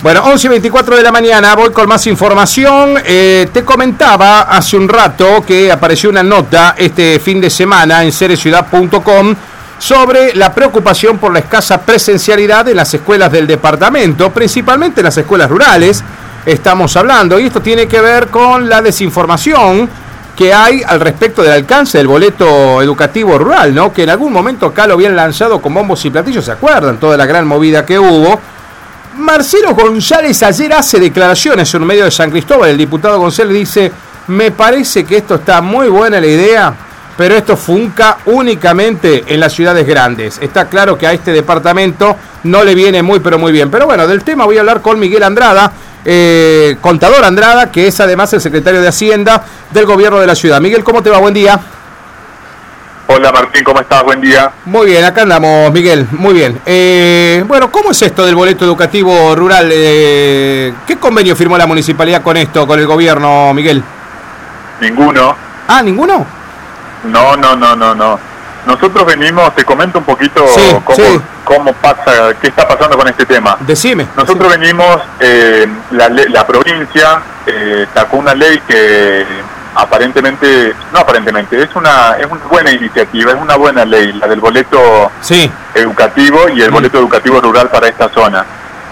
Bueno, 11 y 24 de la mañana, voy con más información. Eh, te comentaba hace un rato que apareció una nota este fin de semana en sereciudad.com sobre la preocupación por la escasa presencialidad en las escuelas del departamento, principalmente en las escuelas rurales. Estamos hablando, y esto tiene que ver con la desinformación que hay al respecto del alcance del boleto educativo rural, ¿no? Que en algún momento acá lo habían lanzado con bombos y platillos, ¿se acuerdan? Toda la gran movida que hubo Marcelo González ayer hace declaraciones en un medio de San Cristóbal. El diputado González dice, me parece que esto está muy buena la idea, pero esto funca únicamente en las ciudades grandes. Está claro que a este departamento no le viene muy, pero muy bien. Pero bueno, del tema voy a hablar con Miguel Andrada, eh, contador Andrada, que es además el secretario de Hacienda del gobierno de la ciudad. Miguel, ¿cómo te va? Buen día. Hola Martín, ¿cómo estás? Buen día. Muy bien, acá andamos, Miguel, muy bien. Eh, bueno, ¿cómo es esto del boleto educativo rural? Eh, ¿Qué convenio firmó la municipalidad con esto, con el gobierno, Miguel? Ninguno. Ah, ¿ninguno? No, no, no, no, no. Nosotros venimos, te comento un poquito cómo, pasa, qué está pasando con este tema. Decime. Nosotros venimos, eh, la, la, provincia sacó una ley que aparentemente, no aparentemente, es una, es una buena iniciativa, es una buena ley, la del boleto educativo y el mm. boleto educativo rural para esta zona,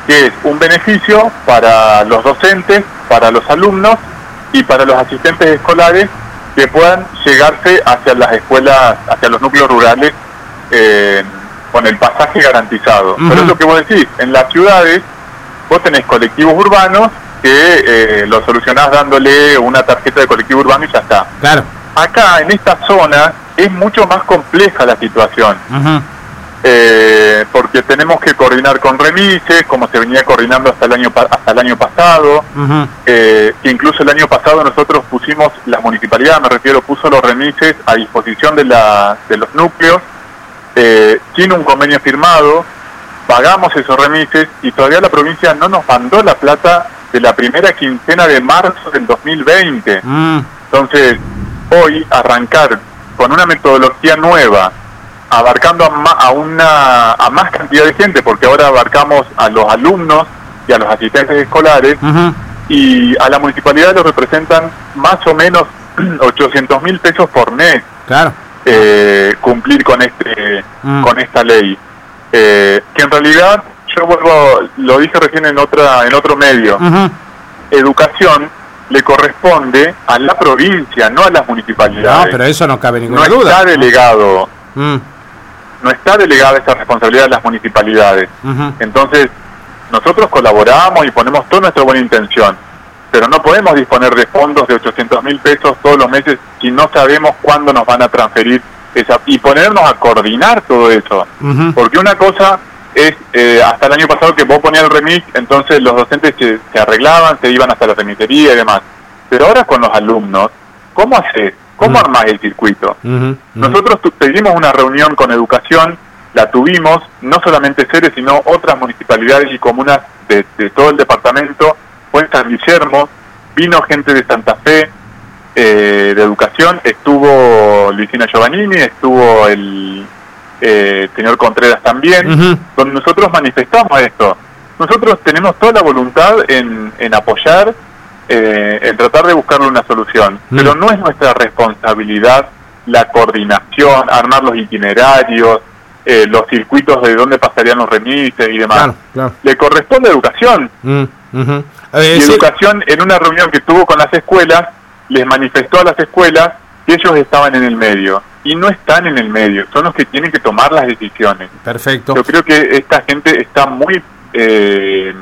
que es un beneficio para los docentes, para los alumnos y para los asistentes escolares que puedan llegarse hacia las escuelas, hacia los núcleos rurales eh, con el pasaje garantizado. Pero es lo que vos decís, en las ciudades vos tenés colectivos urbanos que eh, lo solucionás dándole una tarjeta de colectivo urbano y ya está. Claro. Acá, en esta zona, es mucho más compleja la situación. Eh, porque tenemos que coordinar con remises, como se venía coordinando hasta el año hasta el año pasado, eh, incluso el año pasado nosotros pusimos, la municipalidad me refiero, puso los remises a disposición de, la, de los núcleos, eh, sin un convenio firmado, pagamos esos remises y todavía la provincia no nos mandó la plata de la primera quincena de marzo del 2020. Mm. Entonces, hoy arrancar con una metodología nueva, abarcando a, una a más cantidad de gente, porque ahora abarcamos a los alumnos y a los asistentes escolares, y a la municipalidad lo representan más o menos 800 mil pesos por mes. Claro. Eh, cumplir con este mm. con esta ley eh, que en realidad yo vuelvo, lo dije recién en otra en otro medio. Educación le corresponde a la provincia, no a las municipalidades. No, pero eso no cabe ninguna no duda. Está delegado. Mm. No está delegada esa responsabilidad de las municipalidades. Entonces, nosotros colaboramos y ponemos toda nuestra buena intención, pero no podemos disponer de fondos de 800 mil pesos todos los meses si no sabemos cuándo nos van a transferir esa, y ponernos a coordinar todo eso. Porque una cosa es eh, hasta el año pasado que vos ponías el remix, entonces los docentes se, arreglaban, se iban hasta la remitería y demás. Pero ahora con los alumnos, ¿cómo haces? ¿Cómo armás el circuito? Nosotros pedimos una reunión con educación, la tuvimos, no solamente Ceres, sino otras municipalidades y comunas de, todo el departamento, fue en San Guillermo, vino gente de Santa Fe, eh, de educación, estuvo Luisina Giovannini, estuvo el eh, señor Contreras también, donde nosotros manifestamos esto. Nosotros tenemos toda la voluntad en, en apoyar, eh, en tratar de buscarle una solución, pero no es nuestra responsabilidad la coordinación, armar los itinerarios, eh, los circuitos de dónde pasarían los remises y demás. Le corresponde educación. y educación, en una reunión que tuvo con las escuelas, les manifestó a las escuelas que ellos estaban en el medio y no están en el medio, son los que tienen que tomar las decisiones. Perfecto. Yo creo que esta gente está muy eh,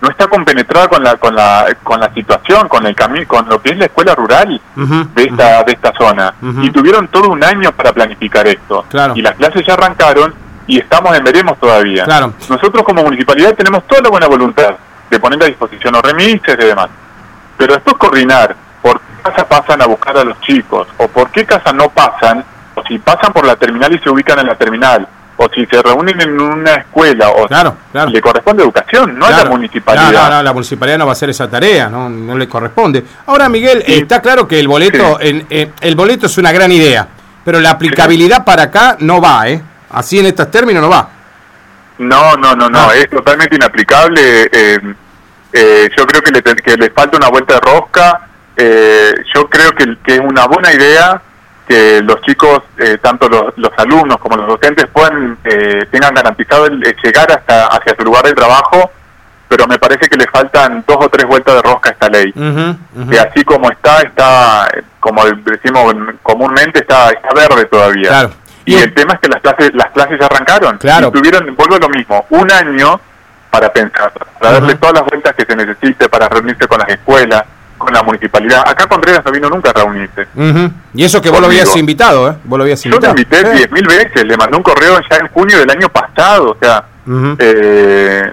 no está compenetrada con la con la con la situación, con el camino, con lo que es la escuela rural de esta de esta zona y tuvieron todo un año para planificar esto. Claro. Y las clases ya arrancaron y estamos en veremos todavía. Claro. Nosotros como municipalidad tenemos toda la buena voluntad de poner a disposición los remises y demás. Pero después coordinar casa pasan a buscar a los chicos, o por qué casa no pasan, o si pasan por la terminal y se ubican en la terminal, o si se reúnen en una escuela, o claro, claro. le corresponde educación, no a la municipalidad. No, no, la municipalidad no va a hacer esa tarea, no, no le corresponde. Ahora, Miguel, está claro que el boleto, en, el boleto es una gran idea, pero la aplicabilidad para acá no va, ¿eh? Así en estos términos no va. No, no, no, no, ah. es totalmente inaplicable. Eh, eh, yo creo que le, que le falta una vuelta de rosca. Eh, yo creo que, que, es una buena idea que los chicos, tanto los, los, alumnos como los docentes, puedan tengan garantizado el, llegar hasta hacia su lugar de trabajo pero me parece que le faltan dos o tres vueltas de rosca a esta ley. Que así como está, está, como decimos comúnmente, está, está verde todavía. Y, el tema es que las clases, las clases ya arrancaron. Claro. Y tuvieron, vuelvo a lo mismo, un año para pensar, para darle todas las vueltas que se necesite, para reunirse con las escuelas, con la municipalidad. Acá Contreras no vino nunca a reunirse. Y eso que vos lo habías invitado, ¿eh? Vos lo habías invitado. Yo lo invité diez mil veces, le mandé un correo ya en junio del año pasado, o sea, eh,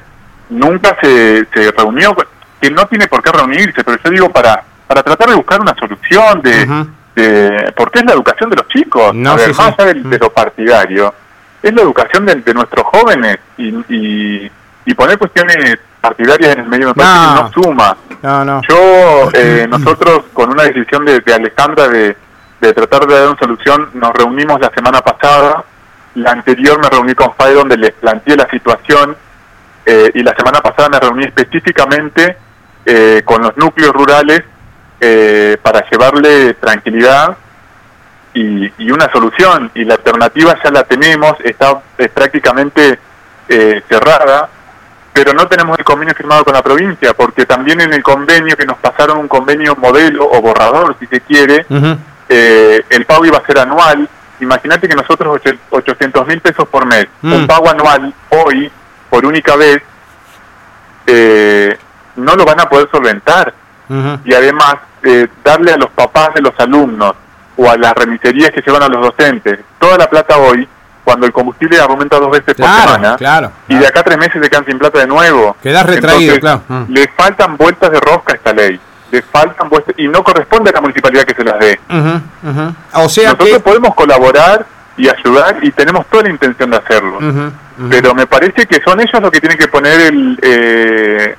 nunca se, se reunió, que no tiene por qué reunirse, pero yo digo para, para tratar de buscar una solución de, de porque es la educación de los chicos, no, más allá de, lo partidario, es la educación de, nuestros jóvenes y, y, poner cuestiones partidarias en el medio de no. no suma. Yo, eh, nosotros con una decisión de, de Alejandra de, de tratar de dar una solución, nos reunimos la semana pasada, la anterior me reuní con FAE donde les planteé la situación eh, y la semana pasada me reuní específicamente eh, con los núcleos rurales eh, para llevarle tranquilidad y, una solución. Y la alternativa ya la tenemos, está prácticamente cerrada, pero no tenemos el convenio firmado con la provincia, porque también en el convenio que nos pasaron un convenio modelo o borrador, si se quiere, el pago iba a ser anual. Imagínate que nosotros 800 mil pesos por mes, un mm. pago anual hoy por única vez, eh, no lo van a poder solventar. Y además, eh, darle a los papás de los alumnos o a las remiserías que llevan a los docentes toda la plata hoy, cuando el combustible aumenta dos veces por semana, y de acá tres meses se quedan sin plata de nuevo. Quedas retraído, claro. Le faltan vueltas de rosca a esta ley. Le faltan vueltas, y no corresponde a la municipalidad que se las dé. O sea Nosotros podemos colaborar y ayudar y tenemos toda la intención de hacerlo. Pero me parece que son ellos los que tienen que poner el... Eh,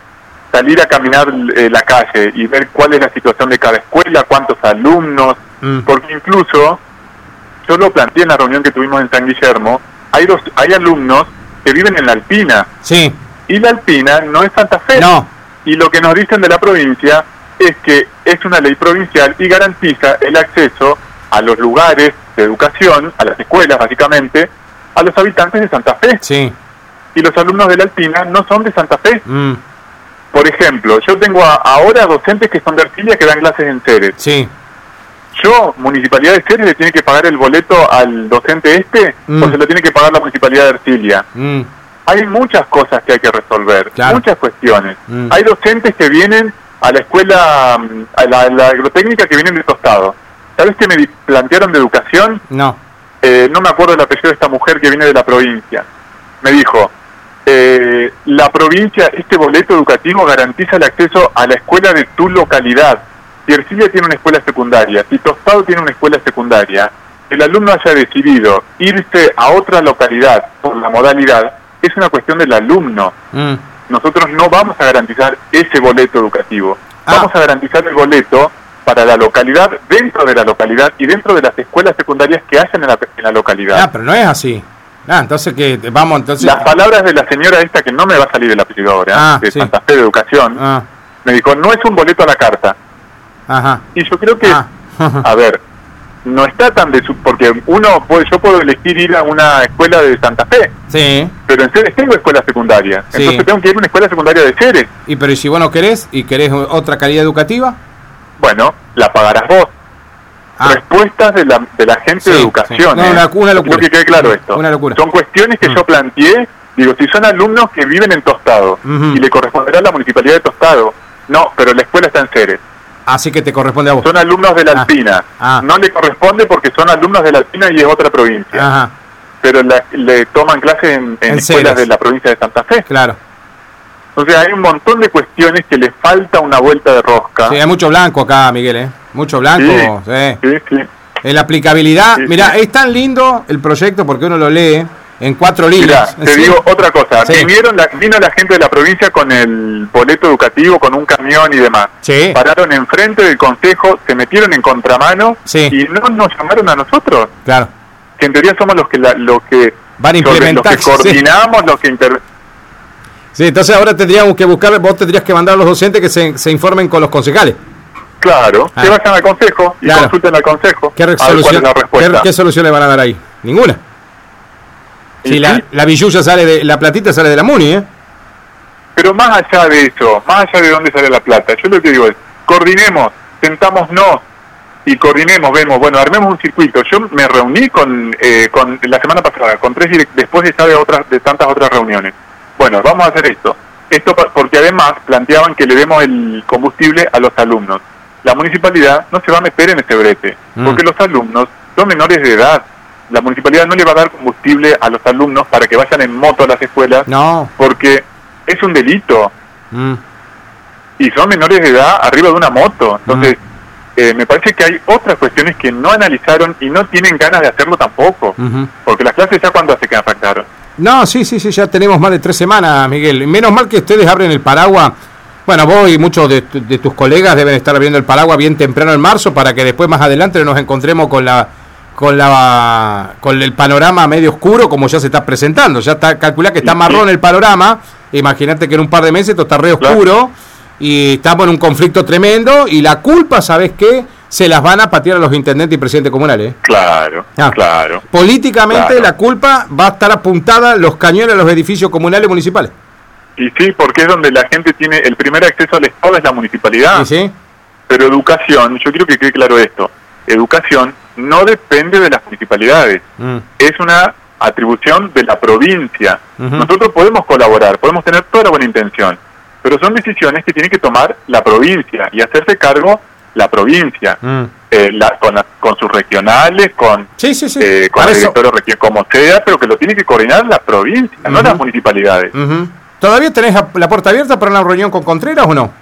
salir a caminar eh, la calle y ver cuál es la situación de cada escuela, cuántos alumnos, mm. porque incluso yo lo planteé en la reunión que tuvimos en San Guillermo, hay hay alumnos que viven en la Alpina. Sí. Y la Alpina no es Santa Fe. No. Y lo que nos dicen de la provincia es que es una ley provincial y garantiza el acceso a los lugares de educación, a las escuelas básicamente, a los habitantes de Santa Fe. Sí. Y los alumnos de la Alpina no son de Santa Fe. Mm. Por ejemplo, yo tengo ahora docentes que son de Artilia que dan clases en Ceres. Sí. Yo, Municipalidad de Ceres, le tiene que pagar el boleto al docente este mm. o se lo tiene que pagar la Municipalidad de Artilia. Mm. Hay muchas cosas que hay que resolver, muchas cuestiones. Hay docentes que vienen a la escuela, a la agrotécnica que vienen de Tostado ¿Sabes qué me plantearon de educación? No. Eh, no me acuerdo el apellido de esta mujer que viene de la provincia. Me dijo, eh, la provincia, este boleto educativo garantiza el acceso a la escuela de tu localidad. Si Ercilia tiene una escuela secundaria, si Tostado tiene una escuela secundaria, el alumno haya decidido irse a otra localidad por la modalidad, es una cuestión del alumno. Mm. Nosotros no vamos a garantizar ese boleto educativo. Ah. Vamos a garantizar el boleto para la localidad, dentro de la localidad y dentro de las escuelas secundarias que hacen en la, en la localidad. Ah, pero no es así. Ah, entonces que vamos entonces. Las palabras de la señora esta que no me va a salir el apellido ahora, ah, de Santa Fe de Educación, ah. me dijo no es un boleto a la carta. Ajá. Y yo creo que, ah. a ver, no está tan de su, porque uno puede, yo puedo elegir ir a una escuela de Santa Fe. Sí. Pero en Ceres tengo escuela secundaria. Entonces tengo que ir a una escuela secundaria de Ceres. Y pero ¿y si vos no querés y querés otra calidad educativa? Bueno, la pagarás vos. Ah. Respuestas de la, de la gente de educación. No, una, una, locura. que quede claro esto. Una locura. Son cuestiones que mm. yo planteé. Digo, si son alumnos que viven en Tostado y le corresponderá a la municipalidad de Tostado, no, pero la escuela está en Ceres. Así que te corresponde a vos. Son alumnos de la ah. Alpina. Ah. No le corresponde porque son alumnos de la Alpina y es otra provincia. Ajá. Pero le toman clases en, escuelas de la provincia de Santa Fe. Claro. O sea, hay un montón de cuestiones que le falta una vuelta de rosca. Sí, hay mucho blanco acá, Miguel, ¿eh? Mucho blanco. Sí, sí. En la aplicabilidad, mira, es tan lindo el proyecto porque uno lo lee en cuatro líneas. te digo otra cosa. Vinieron la, vino la gente de la provincia con el boleto educativo, con un camión y demás. Sí. Pararon enfrente del consejo, se metieron en contramano y no nos llamaron a nosotros. Claro. Que en teoría somos los que, la, los que van a implementar. Los que coordinamos, los que inter... Sí, entonces ahora tendríamos que buscar, vos tendrías que mandar a los docentes que se, se informen con los concejales. Claro, que ah. vayan al consejo y consulten al consejo. ¿Qué, solución, ¿qué, solución le van a dar ahí? Ninguna. Si la, la billulla sale de, la platita sale de la MUNI, ¿eh? Pero más allá de eso, más allá de dónde sale la plata, yo lo que digo es, coordinemos, sentámonos y coordinemos, vemos, bueno, armemos un circuito. Yo me reuní con, eh, con la semana pasada, con tres después de, de, otras, de tantas otras reuniones. Bueno, vamos a hacer esto. Esto porque además planteaban que le demos el combustible a los alumnos. La municipalidad no se va a meter en ese brete, mm. porque los alumnos son menores de edad. La municipalidad no le va a dar combustible a los alumnos para que vayan en moto a las escuelas, no. porque es un delito. Mm. Y son menores de edad arriba de una moto. Entonces, mm. eh, me parece que hay otras cuestiones que no analizaron y no tienen ganas de hacerlo tampoco. Porque las clases ya cuando se quedan afectaron. No, sí, sí, sí, ya tenemos más de tres semanas, Miguel. Menos mal que ustedes abren el paraguas. Bueno, vos y muchos de, de, tus colegas deben estar abriendo el paraguas bien temprano en marzo para que después más adelante nos encontremos con la con la con el panorama medio oscuro como ya se está presentando. Ya está calcula que está marrón el panorama Imagínate que en un par de meses esto está re oscuro y estamos en un conflicto tremendo y la culpa, ¿sabes qué? Se las van a patear a los intendentes y presidentes comunales. Claro, ah. claro. Políticamente la culpa va a estar apuntada los cañones a los edificios comunales y municipales. Y sí, porque es donde la gente tiene el primer acceso al Estado es la municipalidad. sí? Pero educación, yo quiero que quede claro esto, educación no depende de las municipalidades. Mm. Es una atribución de la provincia. Nosotros podemos colaborar, podemos tener toda la buena intención, pero son decisiones que tiene que tomar la provincia y hacerse cargo la provincia, mm. eh, con, con sus regionales, con, eh, con el directorio como sea, pero que lo tiene que coordinar la provincia, no las municipalidades. ¿Todavía tenés la puerta abierta para una reunión con Contreras o no?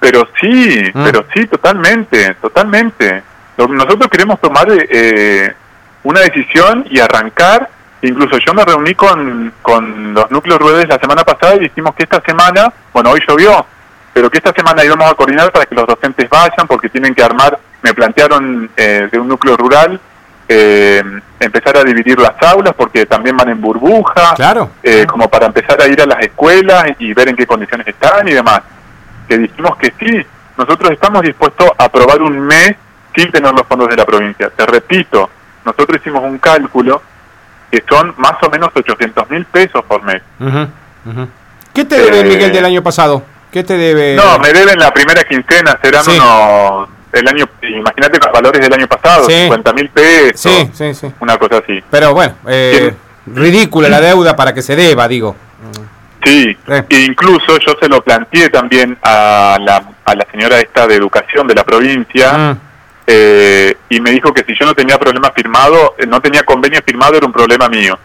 Pero sí, mm. pero sí, totalmente, totalmente. Nosotros queremos tomar eh, una decisión y arrancar Incluso yo me reuní con, con los núcleos ruedes la semana pasada y dijimos que esta semana, bueno, hoy llovió, pero que esta semana íbamos a coordinar para que los docentes vayan porque tienen que armar, me plantearon eh, de un núcleo rural, eh, empezar a dividir las aulas porque también van en burbuja, claro, eh, como para empezar a ir a las escuelas y ver en qué condiciones están y demás. Que dijimos que sí, nosotros estamos dispuestos a aprobar un mes sin tener los fondos de la provincia. Te repito, nosotros hicimos un cálculo que son más o menos 800 mil pesos por mes. ¿Qué te debe, eh, Miguel, del año pasado? ¿Qué te debe? No, me deben la primera quincena, serán unos... El año, imagínate los valores del año pasado, 50 mil pesos, sí, sí, sí. una cosa así. Pero bueno, eh, ridícula la deuda para que se deba, digo. Sí, eh. incluso yo se lo planteé también a la, a la señora esta de educación de la provincia, mm. Eh, y me dijo que si yo no tenía problema firmado, eh, no tenía convenio firmado, era un problema mío.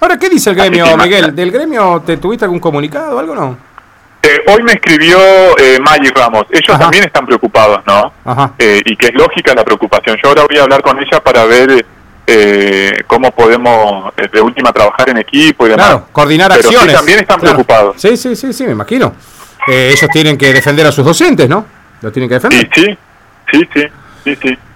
Ahora, ¿qué dice el gremio, Miguel? ¿Del gremio te tuviste algún comunicado o algo no? Eh, hoy me escribió eh, Maggie Ramos. Ellos también están preocupados, ¿no? y que es lógica la preocupación. Yo ahora voy a hablar con ella para ver cómo podemos de última trabajar en equipo y demás. Claro, coordinar acciones. también están preocupados. Sí, sí, sí, sí, me imagino. ellos tienen que defender a sus docentes, ¿no? Los tienen que defender. Sí, sí, Sí, sí, sí, sí.